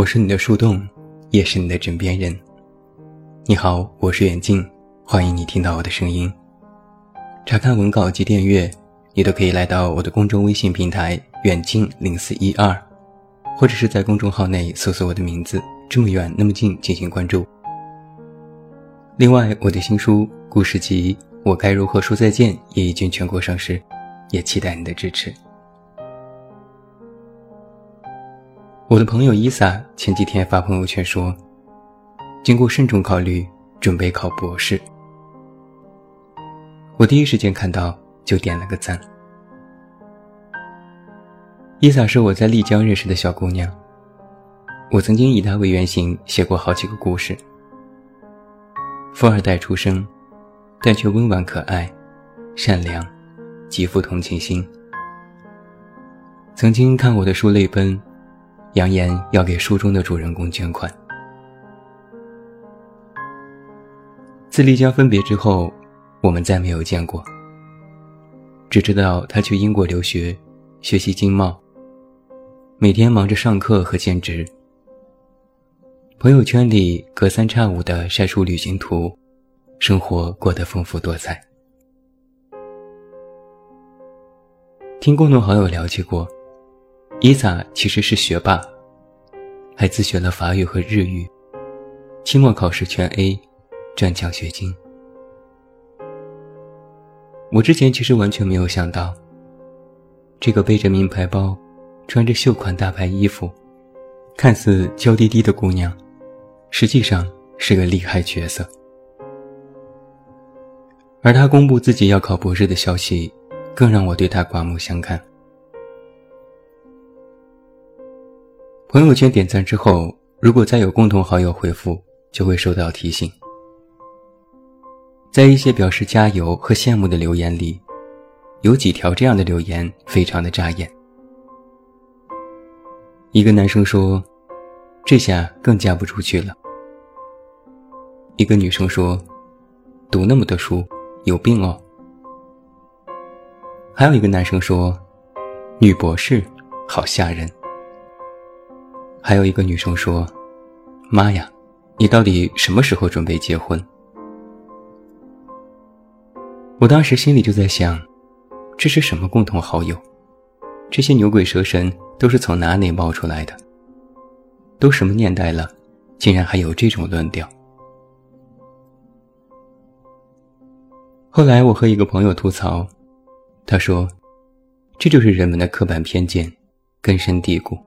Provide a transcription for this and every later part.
我是你的树洞，也是你的枕边人。你好，我是远近，欢迎你听到我的声音。查看文稿及订阅，你都可以来到我的公众微信平台“远近零四一二”，或者是在公众号内搜索我的名字“这么远那么近”进行关注。另外，我的新书故事集《我该如何说再见》也已经全国上市，也期待你的支持。我的朋友伊萨前几天发朋友圈说，经过慎重考虑，准备考博士。我第一时间看到就点了个赞。伊萨是我在丽江认识的小姑娘，我曾经以她为原型写过好几个故事。富二代出生，但却温婉可爱、善良，极富同情心。曾经看我的书泪奔。扬言要给书中的主人公捐款。自丽江分别之后，我们再没有见过。只知道他去英国留学，学习经贸，每天忙着上课和兼职。朋友圈里隔三差五的晒出旅行图，生活过得丰富多彩。听共同好友聊起过。伊萨其实是学霸，还自学了法语和日语，期末考试全 A，赚奖学金。我之前其实完全没有想到，这个背着名牌包、穿着秀款大牌衣服、看似娇滴滴的姑娘，实际上是个厉害角色。而她公布自己要考博士的消息，更让我对她刮目相看。朋友圈点赞之后，如果再有共同好友回复，就会收到提醒。在一些表示加油和羡慕的留言里，有几条这样的留言非常的扎眼。一个男生说：“这下更嫁不出去了。”一个女生说：“读那么多书，有病哦。”还有一个男生说：“女博士，好吓人。”还有一个女生说：“妈呀，你到底什么时候准备结婚？”我当时心里就在想，这是什么共同好友？这些牛鬼蛇神都是从哪里冒出来的？都什么年代了，竟然还有这种论调？后来我和一个朋友吐槽，他说：“这就是人们的刻板偏见，根深蒂固。”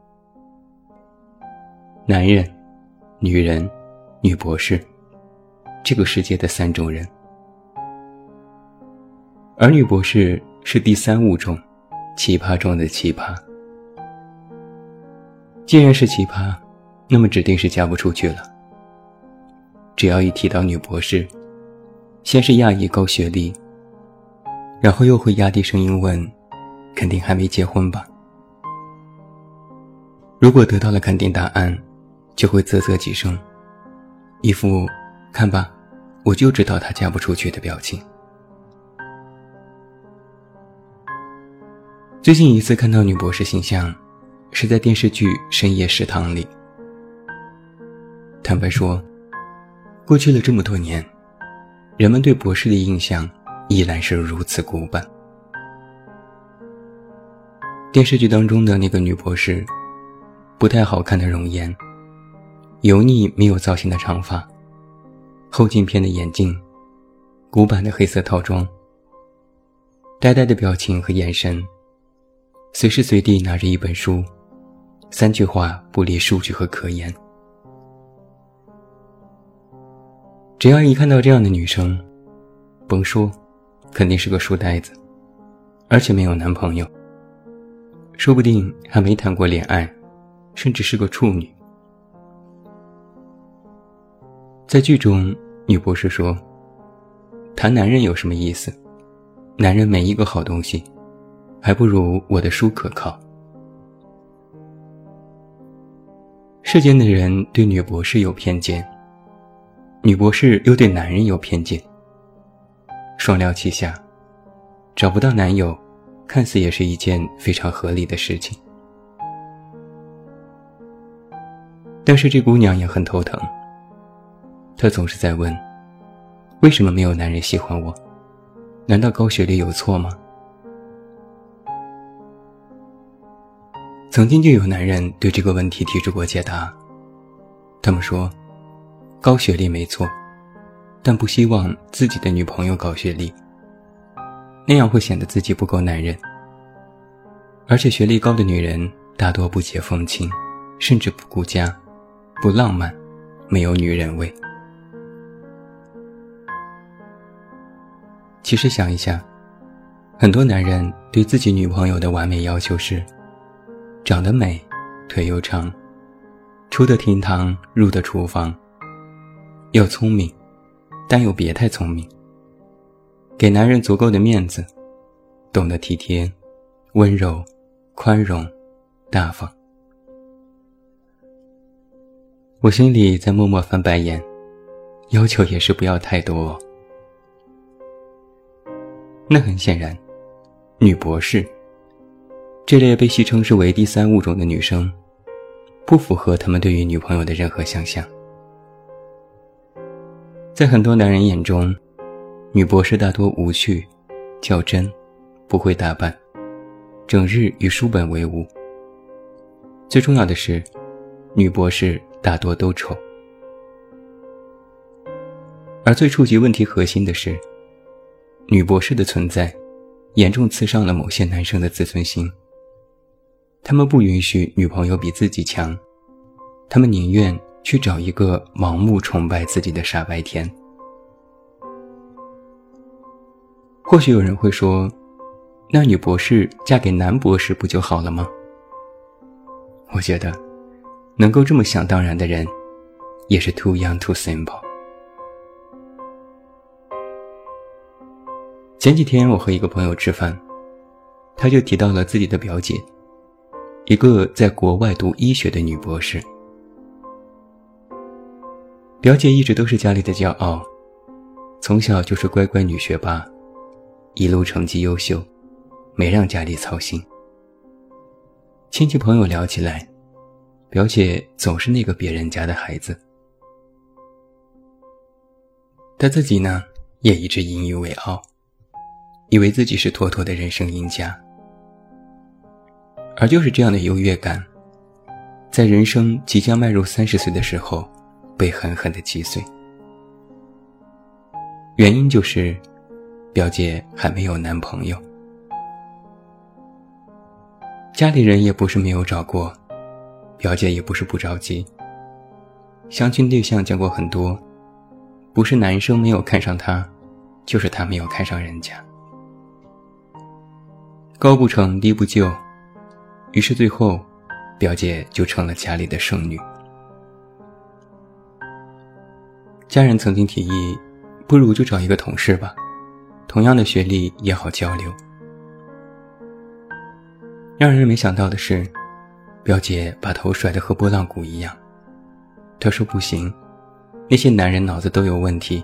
男人、女人、女博士，这个世界的三种人，而女博士是第三物种，奇葩中的奇葩。既然是奇葩，那么指定是嫁不出去了。只要一提到女博士，先是讶异高学历，然后又会压低声音问：“肯定还没结婚吧？”如果得到了肯定答案，就会啧啧几声，一副看吧，我就知道她嫁不出去的表情。最近一次看到女博士形象，是在电视剧《深夜食堂》里。坦白说，过去了这么多年，人们对博士的印象依然是如此古板。电视剧当中的那个女博士，不太好看的容颜。油腻没有造型的长发，后镜片的眼镜，古板的黑色套装，呆呆的表情和眼神，随时随地拿着一本书，三句话不离数据和科研。只要一看到这样的女生，甭说，肯定是个书呆子，而且没有男朋友，说不定还没谈过恋爱，甚至是个处女。在剧中，女博士说：“谈男人有什么意思？男人没一个好东西，还不如我的书可靠。”世间的人对女博士有偏见，女博士又对男人有偏见，双料齐下，找不到男友，看似也是一件非常合理的事情。但是这姑娘也很头疼。她总是在问：为什么没有男人喜欢我？难道高学历有错吗？曾经就有男人对这个问题提出过解答。他们说，高学历没错，但不希望自己的女朋友高学历，那样会显得自己不够男人。而且学历高的女人大多不解风情，甚至不顾家，不浪漫，没有女人味。其实想一想，很多男人对自己女朋友的完美要求是。长得美，腿又长，出得厅堂，入得厨房。要聪明，但又别太聪明。给男人足够的面子，懂得体贴、温柔、宽容、大方。我心里在默默翻白眼，要求也是不要太多。那很显然，女博士。这类被戏称是为第三物种的女生，不符合他们对于女朋友的任何想象。在很多男人眼中，女博士大多无趣、较真，不会打扮，整日与书本为伍。最重要的是，女博士大多都丑。而最触及问题核心的是，女博士的存在，严重刺伤了某些男生的自尊心。他们不允许女朋友比自己强，他们宁愿去找一个盲目崇拜自己的傻白甜。或许有人会说，那女博士嫁给男博士不就好了吗？我觉得，能够这么想当然的人，也是 too young too simple。前几天我和一个朋友吃饭，他就提到了自己的表姐。一个在国外读医学的女博士，表姐一直都是家里的骄傲，从小就是乖乖女学霸，一路成绩优秀，没让家里操心。亲戚朋友聊起来，表姐总是那个别人家的孩子，她自己呢也一直引以为傲，以为自己是妥妥的人生赢家。而就是这样的优越感，在人生即将迈入三十岁的时候，被狠狠的击碎。原因就是，表姐还没有男朋友，家里人也不是没有找过，表姐也不是不着急。相亲对象见过很多，不是男生没有看上她，就是她没有看上人家。高不成低不就。于是最后，表姐就成了家里的剩女。家人曾经提议，不如就找一个同事吧，同样的学历也好交流。让人没想到的是，表姐把头甩得和拨浪鼓一样。她说不行，那些男人脑子都有问题，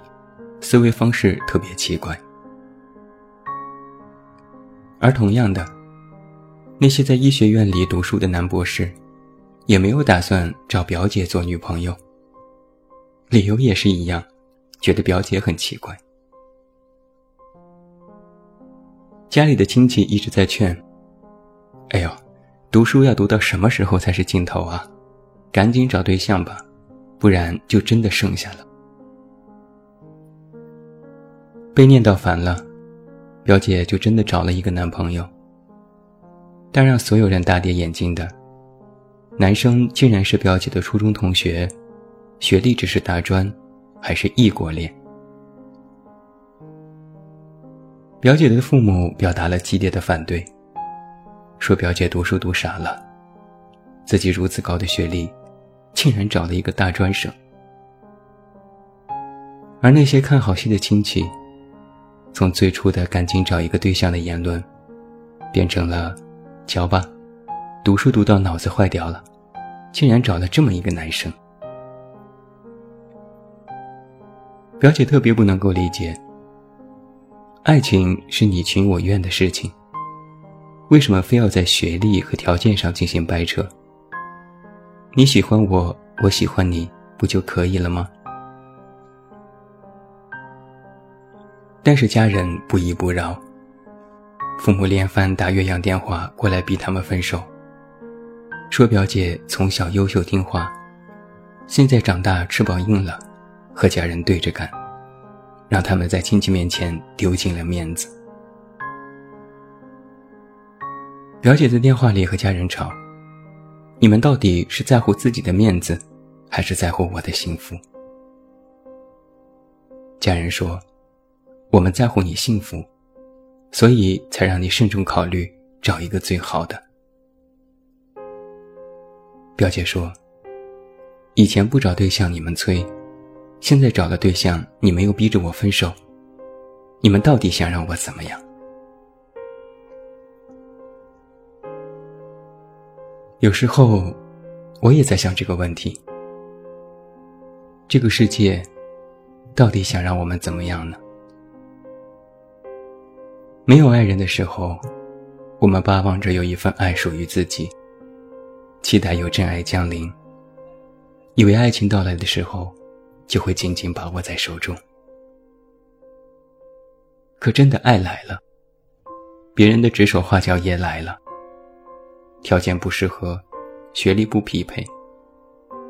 思维方式特别奇怪。而同样的。那些在医学院里读书的男博士，也没有打算找表姐做女朋友。理由也是一样，觉得表姐很奇怪。家里的亲戚一直在劝：“哎呦，读书要读到什么时候才是尽头啊？赶紧找对象吧，不然就真的剩下了。”被念叨烦了，表姐就真的找了一个男朋友。但让所有人大跌眼镜的，男生竟然是表姐的初中同学，学历只是大专，还是异国恋。表姐的父母表达了激烈的反对，说表姐读书读傻了，自己如此高的学历，竟然找了一个大专生。而那些看好戏的亲戚，从最初的赶紧找一个对象的言论，变成了。瞧吧，读书读到脑子坏掉了，竟然找了这么一个男生。表姐特别不能够理解，爱情是你情我愿的事情，为什么非要在学历和条件上进行掰扯？你喜欢我我喜欢你不就可以了吗？但是家人不依不饶，父母连番打越洋电话过来逼他们分手，说表姐从小优秀听话，现在长大翅膀硬了，和家人对着干，让他们在亲戚面前丢尽了面子。表姐在电话里和家人吵：“你们到底是在乎自己的面子，还是在乎我的幸福？”家人说。我们在乎你幸福，所以才让你慎重考虑找一个最好的。表姐说：“以前不找对象你们催，现在找了对象你们又逼着我分手，你们到底想让我怎么样？”有时候，我也在想这个问题：这个世界到底想让我们怎么样呢？没有爱人的时候，我们巴望着有一份爱属于自己，期待有真爱降临，以为爱情到来的时候，就会紧紧把握在手中。可真的爱来了，别人的指手画脚也来了，条件不适合，学历不匹配，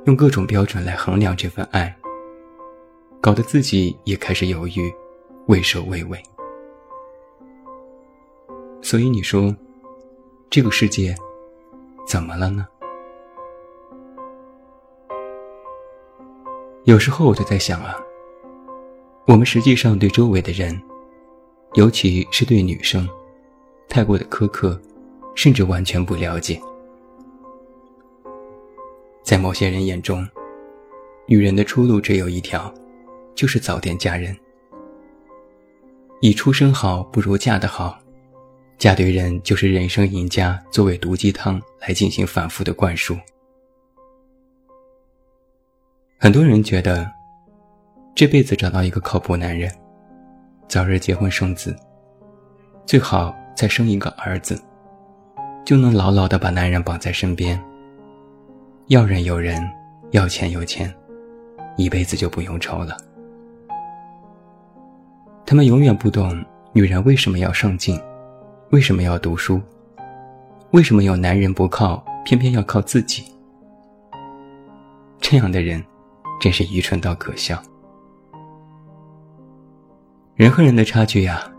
用各种标准来衡量这份爱，搞得自己也开始犹豫，畏首畏尾。所以你说，这个世界怎么了呢？有时候我就在想啊，我们实际上对周围的人，尤其是对女生，太过的苛刻，甚至完全不了解。在某些人眼中，女人的出路只有一条，就是早点嫁人。以出身好不如嫁得好。嫁对人就是人生赢家，作为毒鸡汤来进行反复的灌输。很多人觉得，这辈子找到一个靠谱男人，早日结婚生子，最好再生一个儿子，就能牢牢的把男人绑在身边。要人有人，要钱有钱，一辈子就不用愁了。他们永远不懂女人为什么要上进。为什么要读书？为什么有男人不靠，偏偏要靠自己？这样的人，真是愚蠢到可笑。人和人的差距呀，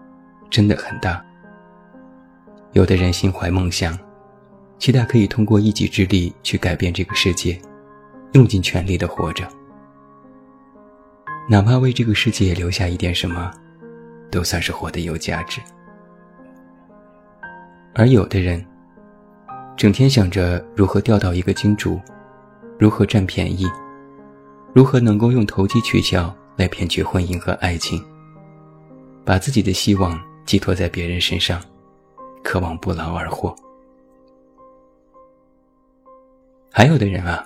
真的很大。有的人心怀梦想，期待可以通过一己之力去改变这个世界，用尽全力的活着，哪怕为这个世界留下一点什么，都算是活得有价值。而有的人，整天想着如何钓到一个金主，如何占便宜，如何能够用投机取巧来骗取婚姻和爱情，把自己的希望寄托在别人身上，渴望不劳而获。还有的人啊，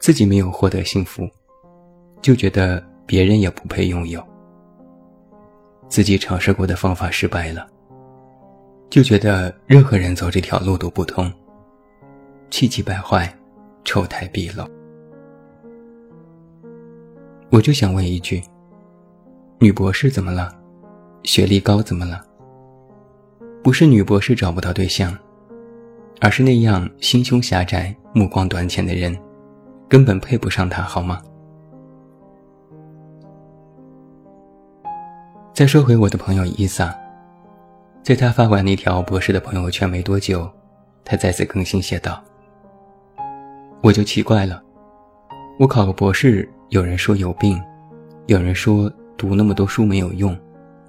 自己没有获得幸福，就觉得别人也不配拥有，自己尝试过的方法失败了。就觉得任何人走这条路都不通，气急败坏，丑态毕露。我就想问一句：女博士怎么了？学历高怎么了？不是女博士找不到对象，而是那样心胸狭窄、目光短浅的人，根本配不上她，好吗？再说回我的朋友伊萨。在他发完那条博士的朋友圈没多久，他再次更新写道：“我就奇怪了，我考个博士，有人说有病，有人说读那么多书没有用，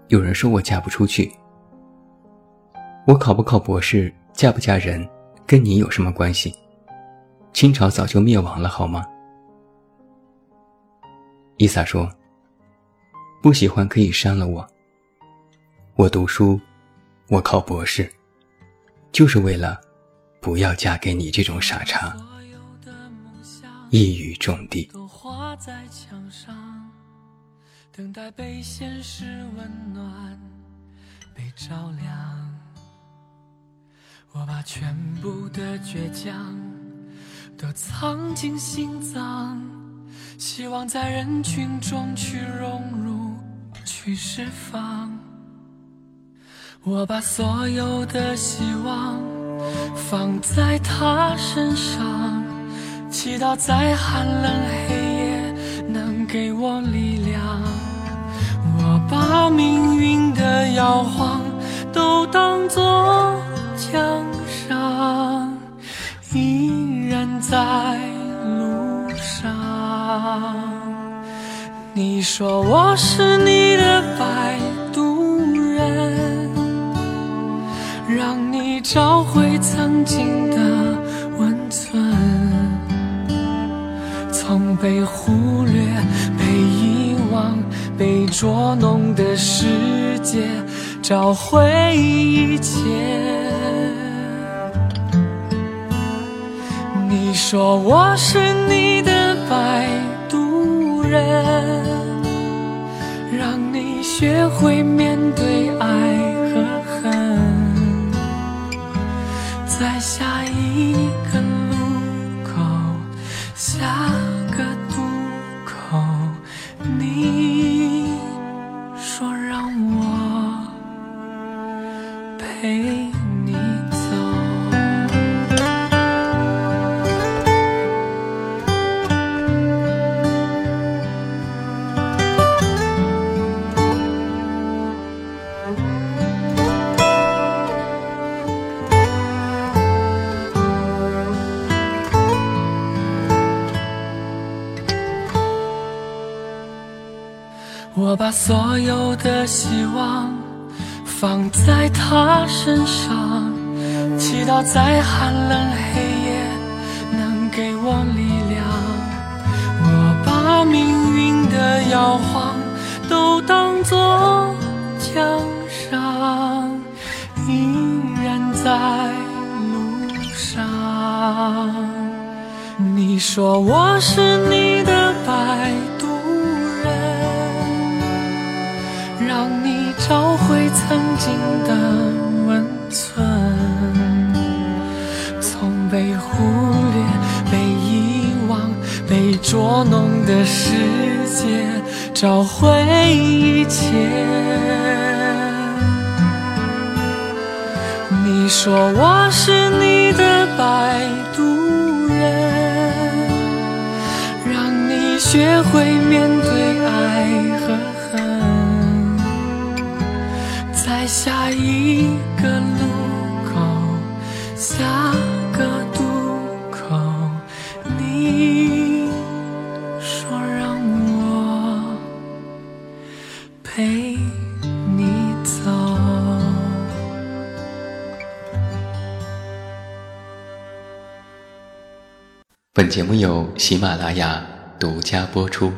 有人说我嫁不出去。我考不考博士，嫁不嫁人，跟你有什么关系？清朝早就灭亡了，好吗？”伊萨说：“不喜欢可以删了我。我读书。”我考博士，就是为了不要嫁给你这种傻叉。一语中的。等待被现实温暖，被照亮。我把全部的倔强都藏进心脏，希望在人群中去融入，去释放。我把所有的希望放在他身上，祈祷在寒冷黑夜能给我力量。我把命运的摇晃都当作奖赏，依然在路上。你说我是你的摆找回曾经的温存，从被忽略、被遗忘。被捉弄的世界，找回一切。你说我是你的摆渡人，让你学会面对我把所有的希望。放在他身上，祈祷在寒冷黑夜能给我力量。我把命运的摇晃都当作奖赏，依然在路上。你说我是你的白曾经的温存，从被忽略、被遗忘、被捉弄的世界找回一切。你说我是你的摆渡人，让你学会面对爱和。在下一个路口，下个渡口，你说让我陪你走。本节目由喜马拉雅独家播出。